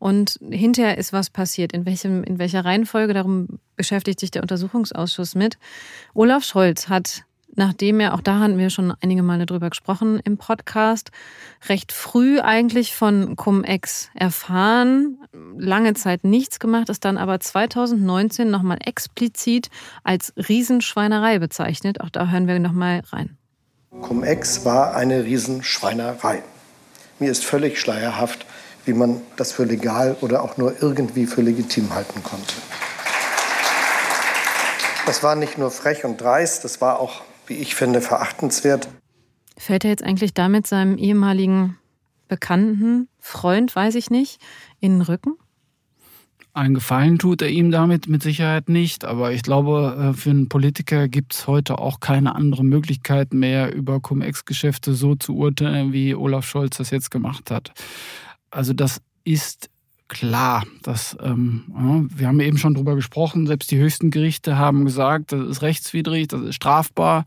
Und hinterher ist was passiert. In, welchem, in welcher Reihenfolge, darum beschäftigt sich der Untersuchungsausschuss mit. Olaf Scholz hat nachdem er, auch da hatten wir schon einige Male drüber gesprochen im Podcast, recht früh eigentlich von Cum-Ex erfahren, lange Zeit nichts gemacht, ist dann aber 2019 nochmal explizit als Riesenschweinerei bezeichnet. Auch da hören wir nochmal rein. Cum-Ex war eine Riesenschweinerei. Mir ist völlig schleierhaft, wie man das für legal oder auch nur irgendwie für legitim halten konnte. Das war nicht nur frech und dreist, das war auch wie ich finde, verachtenswert. Fällt er jetzt eigentlich damit seinem ehemaligen Bekannten, Freund, weiß ich nicht, in den Rücken? Einen Gefallen tut er ihm damit mit Sicherheit nicht, aber ich glaube, äh, für einen Politiker gibt es heute auch keine andere Möglichkeit mehr, über Cum-Ex-Geschäfte so zu urteilen, wie Olaf Scholz das jetzt gemacht hat. Also das ist klar, dass ähm, wir haben eben schon darüber gesprochen, selbst die höchsten Gerichte haben gesagt, das ist rechtswidrig, das ist strafbar.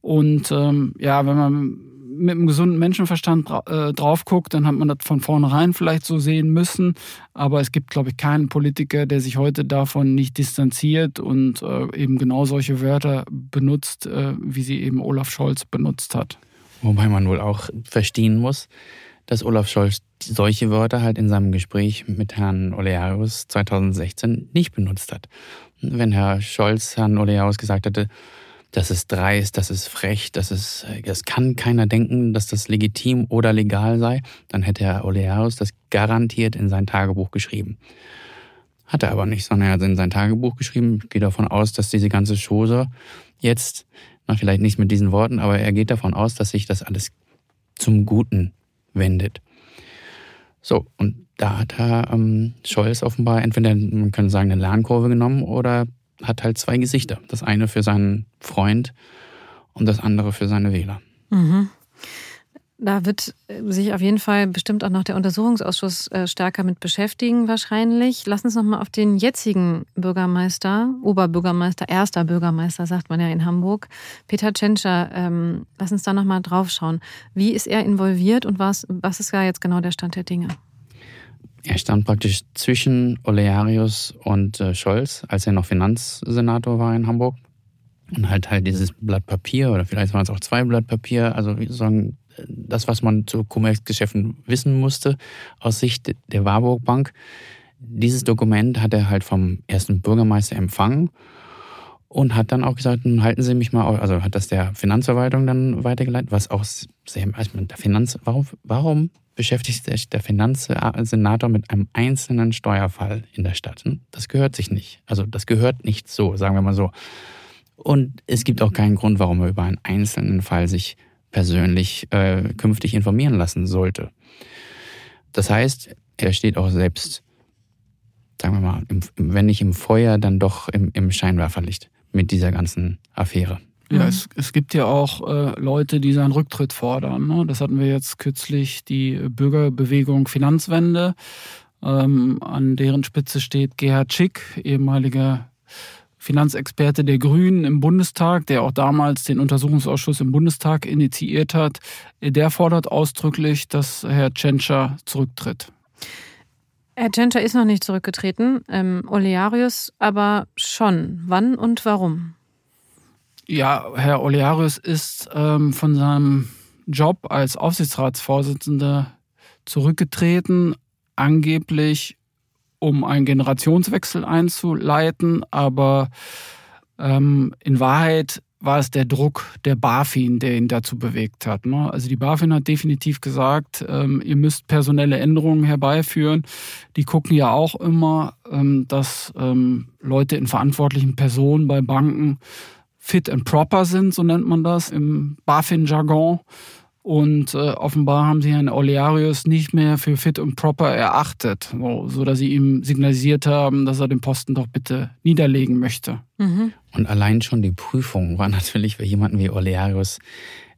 Und ähm, ja, wenn man mit einem gesunden Menschenverstand äh, drauf guckt, dann hat man das von vornherein vielleicht so sehen müssen. Aber es gibt, glaube ich, keinen Politiker, der sich heute davon nicht distanziert und äh, eben genau solche Wörter benutzt, äh, wie sie eben Olaf Scholz benutzt hat. Wobei man wohl auch verstehen muss, dass Olaf Scholz solche Wörter halt in seinem Gespräch mit Herrn Olearius 2016 nicht benutzt hat. Wenn Herr Scholz Herrn Olearius gesagt hätte, das ist dreist, das ist frech, das ist, das kann keiner denken, dass das legitim oder legal sei, dann hätte Herr Olearius das garantiert in sein Tagebuch geschrieben. Hat er aber nicht, sondern er hat in sein Tagebuch geschrieben, geht davon aus, dass diese ganze Chose jetzt, na, vielleicht nicht mit diesen Worten, aber er geht davon aus, dass sich das alles zum Guten wendet. So, und da hat Herr ähm, Scholz offenbar entweder, man könnte sagen, eine Lernkurve genommen oder hat halt zwei Gesichter. Das eine für seinen Freund und das andere für seine Wähler. Mhm. Da wird sich auf jeden Fall bestimmt auch noch der Untersuchungsausschuss äh, stärker mit beschäftigen, wahrscheinlich. Lass uns noch mal auf den jetzigen Bürgermeister, Oberbürgermeister, erster Bürgermeister, sagt man ja in Hamburg, Peter Tschentscher, ähm, lass uns da noch mal drauf schauen. Wie ist er involviert und was, was ist da jetzt genau der Stand der Dinge? Er stand praktisch zwischen Olearius und äh, Scholz, als er noch Finanzsenator war in Hamburg. Und halt halt dieses Blatt Papier oder vielleicht waren es auch zwei Blatt Papier, also sozusagen das, was man zu Commerzgeschäften wissen musste, aus Sicht der Warburg Bank. Dieses Dokument hat er halt vom ersten Bürgermeister empfangen und hat dann auch gesagt, halten Sie mich mal, also hat das der Finanzverwaltung dann weitergeleitet, was auch sehr, also der Finanz, warum, warum beschäftigt sich der Finanzsenator mit einem einzelnen Steuerfall in der Stadt? Hm? Das gehört sich nicht. Also das gehört nicht so, sagen wir mal so. Und es gibt auch keinen Grund, warum er über einen einzelnen Fall sich persönlich äh, künftig informieren lassen sollte. Das heißt, er steht auch selbst, sagen wir mal, im, wenn nicht im Feuer, dann doch im, im Scheinwerferlicht mit dieser ganzen Affäre. Ja, mhm. es, es gibt ja auch äh, Leute, die seinen Rücktritt fordern. Ne? Das hatten wir jetzt kürzlich, die Bürgerbewegung Finanzwende. Ähm, an deren Spitze steht Gerhard Schick, ehemaliger Finanzexperte der Grünen im Bundestag, der auch damals den Untersuchungsausschuss im Bundestag initiiert hat, der fordert ausdrücklich, dass Herr Tschentscher zurücktritt. Herr Tschentscher ist noch nicht zurückgetreten, ähm, Olearius aber schon. Wann und warum? Ja, Herr Olearius ist ähm, von seinem Job als Aufsichtsratsvorsitzender zurückgetreten, angeblich um einen Generationswechsel einzuleiten, aber ähm, in Wahrheit war es der Druck der BaFin, der ihn dazu bewegt hat. Ne? Also die BaFin hat definitiv gesagt, ähm, ihr müsst personelle Änderungen herbeiführen. Die gucken ja auch immer, ähm, dass ähm, Leute in verantwortlichen Personen bei Banken fit and proper sind, so nennt man das im BaFin-Jargon. Und äh, offenbar haben sie Herrn Olearius nicht mehr für fit und proper erachtet, so, so dass sie ihm signalisiert haben, dass er den Posten doch bitte niederlegen möchte. Mhm. Und allein schon die Prüfung war natürlich für jemanden wie Olearius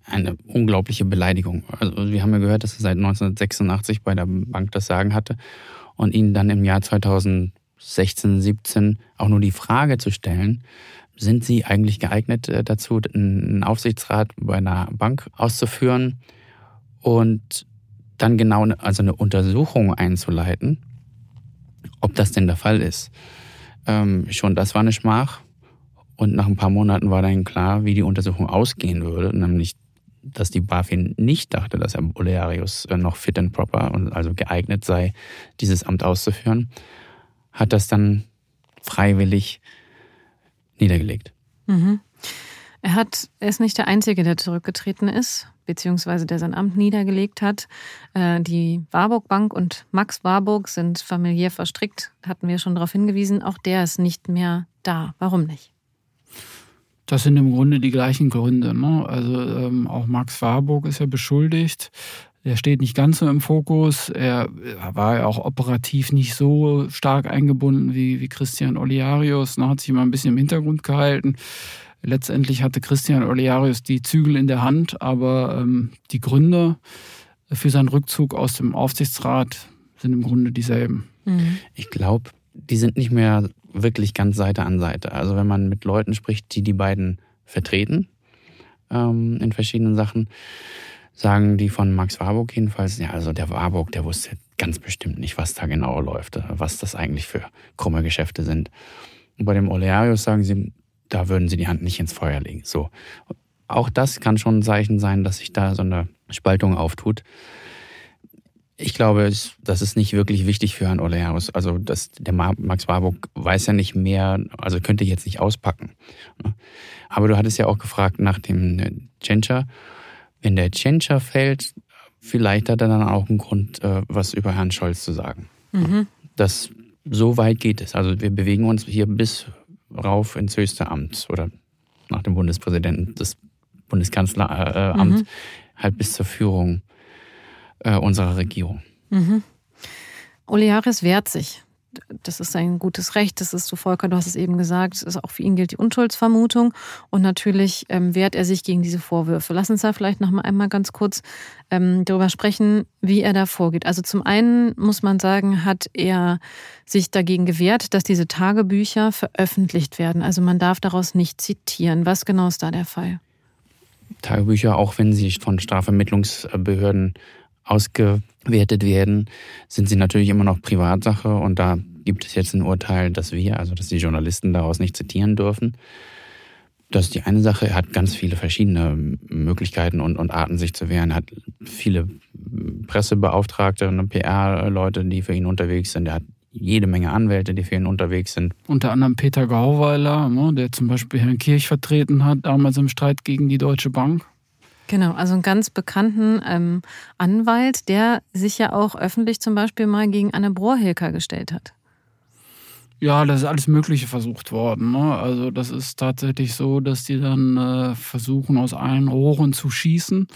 eine unglaubliche Beleidigung. Also wir haben ja gehört, dass er seit 1986 bei der Bank das Sagen hatte. und ihnen dann im Jahr 2016, 17 auch nur die Frage zu stellen, sind sie eigentlich geeignet äh, dazu, einen Aufsichtsrat bei einer Bank auszuführen und dann genau also eine Untersuchung einzuleiten, ob das denn der Fall ist. Ähm, schon das war eine Schmach. Und nach ein paar Monaten war dann klar, wie die Untersuchung ausgehen würde, nämlich dass die BaFin nicht dachte, dass Herr Olearius äh, noch fit and proper und also geeignet sei, dieses Amt auszuführen, hat das dann freiwillig niedergelegt. Mhm. Er hat, er ist nicht der Einzige, der zurückgetreten ist, beziehungsweise der sein Amt niedergelegt hat. Äh, die Warburg Bank und Max Warburg sind familiär verstrickt, hatten wir schon darauf hingewiesen. Auch der ist nicht mehr da. Warum nicht? Das sind im Grunde die gleichen Gründe. Ne? Also ähm, auch Max Warburg ist ja beschuldigt. Er steht nicht ganz so im Fokus. Er, er war ja auch operativ nicht so stark eingebunden wie, wie Christian Oliarius. Ne? Hat sich immer ein bisschen im Hintergrund gehalten. Letztendlich hatte Christian Oliarius die Zügel in der Hand, aber ähm, die Gründe für seinen Rückzug aus dem Aufsichtsrat sind im Grunde dieselben. Mhm. Ich glaube, die sind nicht mehr wirklich ganz Seite an Seite. Also wenn man mit Leuten spricht, die die beiden vertreten ähm, in verschiedenen Sachen, sagen die von Max Warburg jedenfalls, ja, also der Warburg, der wusste ganz bestimmt nicht, was da genau läuft, was das eigentlich für krumme Geschäfte sind. Und bei dem Olearius sagen sie, da würden sie die Hand nicht ins Feuer legen. So. Auch das kann schon ein Zeichen sein, dass sich da so eine Spaltung auftut. Ich glaube, das ist nicht wirklich wichtig für Herrn Olearius. Also das, der Max Warburg weiß ja nicht mehr, also könnte jetzt nicht auspacken. Aber du hattest ja auch gefragt nach dem Tschentscher. Wenn der Tschentscher fällt, vielleicht hat er dann auch einen Grund, äh, was über Herrn Scholz zu sagen. Mhm. Das, so weit geht es. Also wir bewegen uns hier bis rauf ins höchste Amt oder nach dem Bundespräsidenten das Bundeskanzleramt, mhm. halt bis zur Führung äh, unserer Regierung. Mhm. Olearis wehrt sich. Das ist sein gutes Recht. Das ist so, Volker, du hast es eben gesagt, ist auch für ihn gilt die Unschuldsvermutung. Und natürlich ähm, wehrt er sich gegen diese Vorwürfe. Lass uns da vielleicht noch mal einmal ganz kurz ähm, darüber sprechen, wie er da vorgeht. Also zum einen muss man sagen, hat er sich dagegen gewehrt, dass diese Tagebücher veröffentlicht werden. Also man darf daraus nicht zitieren. Was genau ist da der Fall? Tagebücher, auch wenn sie von Strafvermittlungsbehörden ausgewertet werden, sind sie natürlich immer noch Privatsache und da gibt es jetzt ein Urteil, dass wir, also dass die Journalisten daraus nicht zitieren dürfen. Das ist die eine Sache. Er hat ganz viele verschiedene Möglichkeiten und, und Arten, sich zu wehren. Er hat viele Pressebeauftragte und PR-Leute, die für ihn unterwegs sind. Er hat jede Menge Anwälte, die für ihn unterwegs sind. Unter anderem Peter Gauweiler, ne, der zum Beispiel Herrn Kirch vertreten hat, damals im Streit gegen die Deutsche Bank. Genau, also einen ganz bekannten ähm, Anwalt, der sich ja auch öffentlich zum Beispiel mal gegen Anne Brohrhilker gestellt hat. Ja, das ist alles Mögliche versucht worden. Ne? Also das ist tatsächlich so, dass die dann äh, versuchen, aus allen Rohren zu schießen.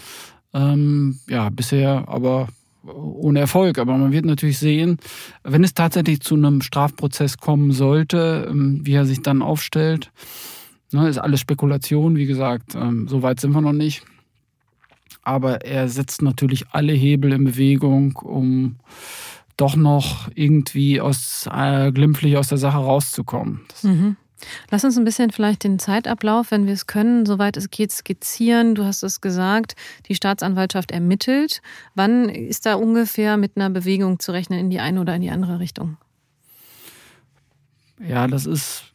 Ähm, ja, bisher aber ohne Erfolg. Aber man wird natürlich sehen, wenn es tatsächlich zu einem Strafprozess kommen sollte, ähm, wie er sich dann aufstellt. Ne, ist alles Spekulation, wie gesagt, ähm, so weit sind wir noch nicht aber er setzt natürlich alle Hebel in Bewegung, um doch noch irgendwie aus, äh, glimpflich aus der Sache rauszukommen. Mhm. Lass uns ein bisschen vielleicht den Zeitablauf, wenn wir es können, soweit es geht, skizzieren. Du hast es gesagt, die Staatsanwaltschaft ermittelt. Wann ist da ungefähr mit einer Bewegung zu rechnen in die eine oder in die andere Richtung? Ja, das ist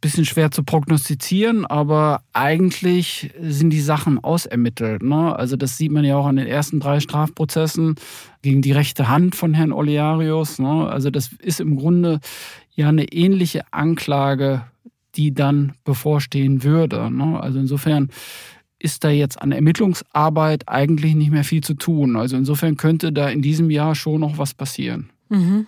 bisschen schwer zu prognostizieren, aber eigentlich sind die Sachen ausermittelt. Ne? Also das sieht man ja auch an den ersten drei Strafprozessen gegen die rechte Hand von Herrn Olearius. Ne? Also das ist im Grunde ja eine ähnliche Anklage, die dann bevorstehen würde. Ne? Also insofern ist da jetzt an Ermittlungsarbeit eigentlich nicht mehr viel zu tun. Also insofern könnte da in diesem Jahr schon noch was passieren. Mhm.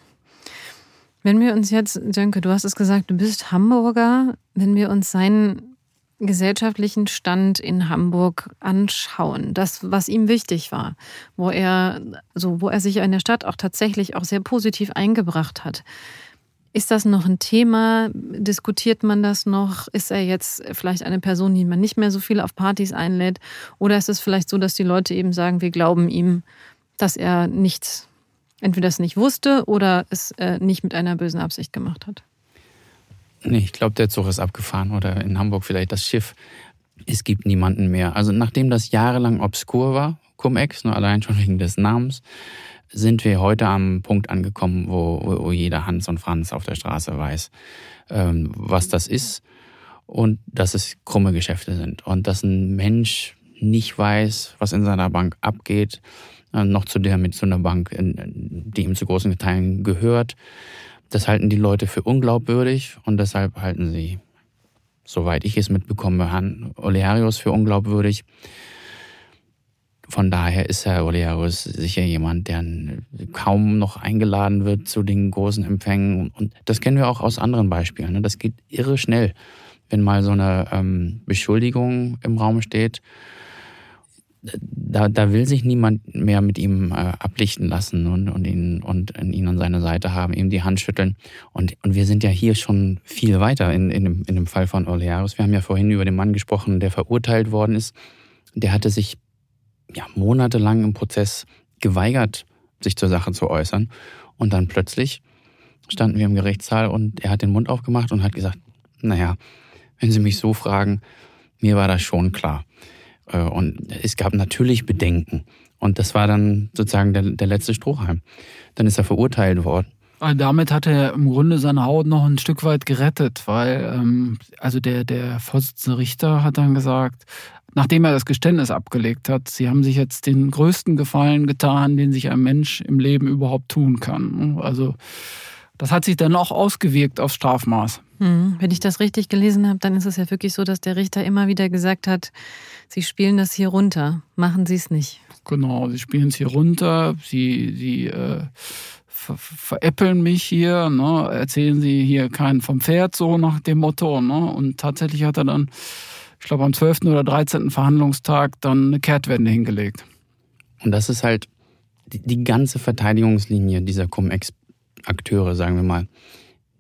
Wenn wir uns jetzt, Jönke, du hast es gesagt, du bist Hamburger, wenn wir uns seinen gesellschaftlichen Stand in Hamburg anschauen, das, was ihm wichtig war, wo er, so, wo er sich in der Stadt auch tatsächlich auch sehr positiv eingebracht hat. Ist das noch ein Thema? Diskutiert man das noch? Ist er jetzt vielleicht eine Person, die man nicht mehr so viel auf Partys einlädt? Oder ist es vielleicht so, dass die Leute eben sagen, wir glauben ihm, dass er nichts entweder es nicht wusste oder es äh, nicht mit einer bösen Absicht gemacht hat. Nee, ich glaube, der Zug ist abgefahren oder in Hamburg vielleicht das Schiff. Es gibt niemanden mehr. Also nachdem das jahrelang obskur war, Cum-Ex, nur allein schon wegen des Namens, sind wir heute am Punkt angekommen, wo, wo jeder Hans und Franz auf der Straße weiß, ähm, was das ist und dass es krumme Geschäfte sind und dass ein Mensch nicht weiß, was in seiner Bank abgeht, noch zu der mit so einer Bank, die ihm zu großen Teilen gehört. Das halten die Leute für unglaubwürdig und deshalb halten sie, soweit ich es mitbekomme, Herrn Olearius für unglaubwürdig. Von daher ist Herr Olearius sicher jemand, der kaum noch eingeladen wird zu den großen Empfängen. Und das kennen wir auch aus anderen Beispielen. Ne? Das geht irre schnell, wenn mal so eine ähm, Beschuldigung im Raum steht da, da will sich niemand mehr mit ihm äh, ablichten lassen und, und, ihn, und ihn an seiner Seite haben, ihm die Hand schütteln. Und, und wir sind ja hier schon viel weiter in, in, dem, in dem Fall von Olearis. Wir haben ja vorhin über den Mann gesprochen, der verurteilt worden ist. Der hatte sich ja, monatelang im Prozess geweigert, sich zur Sache zu äußern. Und dann plötzlich standen wir im Gerichtssaal und er hat den Mund aufgemacht und hat gesagt, naja, wenn Sie mich so fragen, mir war das schon klar. Äh, und es gab natürlich Bedenken. Und das war dann sozusagen der, der letzte Strohhalm. Dann ist er verurteilt worden. Damit hat er im Grunde seine Haut noch ein Stück weit gerettet, weil ähm, also der, der Vorsitzende Richter hat dann gesagt, nachdem er das Geständnis abgelegt hat, sie haben sich jetzt den größten Gefallen getan, den sich ein Mensch im Leben überhaupt tun kann. Also das hat sich dann auch ausgewirkt aufs Strafmaß. Hm, wenn ich das richtig gelesen habe, dann ist es ja wirklich so, dass der Richter immer wieder gesagt hat, Sie spielen das hier runter, machen Sie es nicht. Genau, Sie spielen es hier runter, Sie, Sie äh, ver veräppeln mich hier, ne? erzählen Sie hier keinen vom Pferd, so nach dem Motto. Ne? Und tatsächlich hat er dann, ich glaube am 12. oder 13. Verhandlungstag dann eine Kehrtwende hingelegt. Und das ist halt die, die ganze Verteidigungslinie dieser Cum-Ex-Akteure, sagen wir mal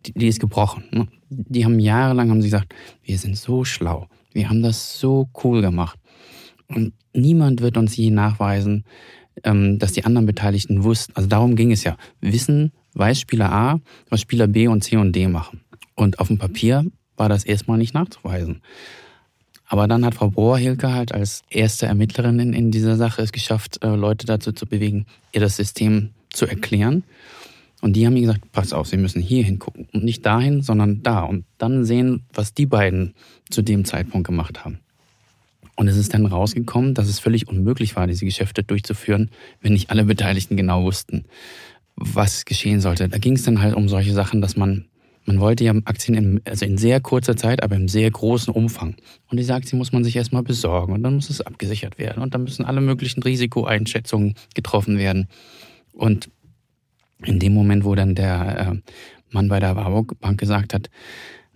die, die ist gebrochen. Ne? Die haben jahrelang haben sie gesagt, wir sind so schlau, wir haben das so cool gemacht. Und niemand wird uns je nachweisen, ähm, dass die anderen Beteiligten wussten. Also darum ging es ja. Wissen, weiß Spieler A, was Spieler B und C und D machen. Und auf dem Papier war das erstmal nicht nachzuweisen. Aber dann hat Frau Bohr-Hilke halt als erste Ermittlerin in, dieser Sache es geschafft, äh, Leute dazu zu bewegen, ihr das System zu erklären. Und die haben mir gesagt, pass auf, Sie müssen hier hingucken. Und nicht dahin, sondern da. Und dann sehen, was die beiden zu dem Zeitpunkt gemacht haben. Und es ist dann rausgekommen, dass es völlig unmöglich war, diese Geschäfte durchzuführen, wenn nicht alle Beteiligten genau wussten, was geschehen sollte. Da ging es dann halt um solche Sachen, dass man, man wollte ja Aktien in, also in sehr kurzer Zeit, aber im sehr großen Umfang. Und diese Aktien muss man sich erstmal besorgen und dann muss es abgesichert werden und dann müssen alle möglichen Risikoeinschätzungen getroffen werden. Und in dem Moment, wo dann der äh, Mann bei der Warburg Bank gesagt hat,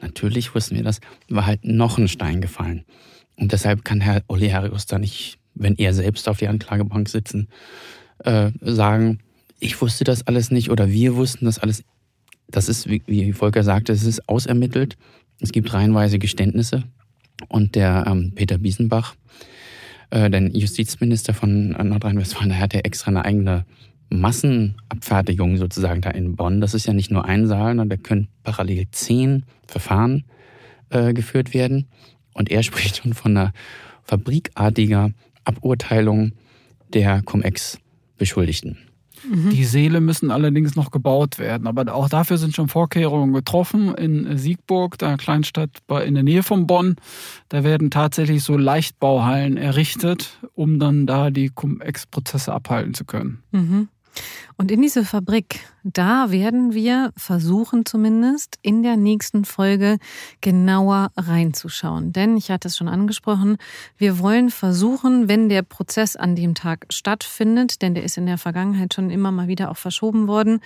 natürlich wussten wir das, war halt noch ein Stein gefallen. Und deshalb kann Herr Olearius da nicht, wenn er selbst auf die Anklagebank sitzen, äh, sagen, ich wusste das alles nicht oder wir wussten das alles. Das ist, wie, wie Volker sagte, es ist ausermittelt. Es gibt reihenweise Geständnisse. Und der ähm, Peter Biesenbach, äh, der Justizminister von Nordrhein-Westfalen, der hat ja extra eine eigene Massenabfertigung sozusagen da in Bonn. Das ist ja nicht nur ein Saal, sondern da können parallel zehn Verfahren äh, geführt werden. Und er spricht schon von einer fabrikartiger Aburteilung der Cum-Ex-Beschuldigten. Mhm. Die Seele müssen allerdings noch gebaut werden. Aber auch dafür sind schon Vorkehrungen getroffen. In Siegburg, der Kleinstadt in der Nähe von Bonn, da werden tatsächlich so Leichtbauhallen errichtet, um dann da die Cum-Ex-Prozesse abhalten zu können. Mhm. Und in diese Fabrik, da werden wir versuchen zumindest in der nächsten Folge genauer reinzuschauen. Denn ich hatte es schon angesprochen, wir wollen versuchen, wenn der Prozess an dem Tag stattfindet, denn der ist in der Vergangenheit schon immer mal wieder auch verschoben worden,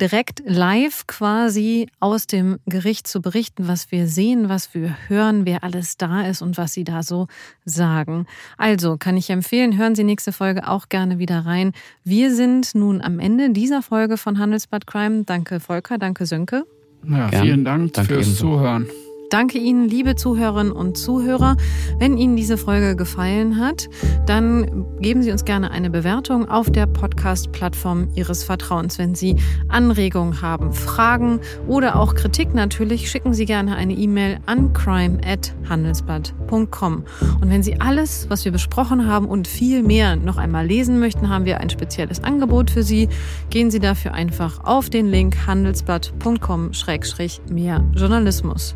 direkt live quasi aus dem Gericht zu berichten, was wir sehen, was wir hören, wer alles da ist und was sie da so sagen. Also kann ich empfehlen, hören Sie nächste Folge auch gerne wieder rein. Wir sind nun am Ende dieser Folge von Handelsbad Crime. Danke Volker, danke Sönke. Ja, vielen Dank danke fürs ebenso. Zuhören. Danke Ihnen, liebe Zuhörerinnen und Zuhörer. Wenn Ihnen diese Folge gefallen hat, dann geben Sie uns gerne eine Bewertung auf der Podcast-Plattform Ihres Vertrauens. Wenn Sie Anregungen haben, Fragen oder auch Kritik natürlich, schicken Sie gerne eine E-Mail an crime@handelsblatt.com. Und wenn Sie alles, was wir besprochen haben und viel mehr noch einmal lesen möchten, haben wir ein spezielles Angebot für Sie. Gehen Sie dafür einfach auf den Link handelsblatt.com-mehr Journalismus.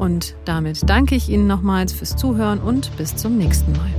Und damit danke ich Ihnen nochmals fürs Zuhören und bis zum nächsten Mal.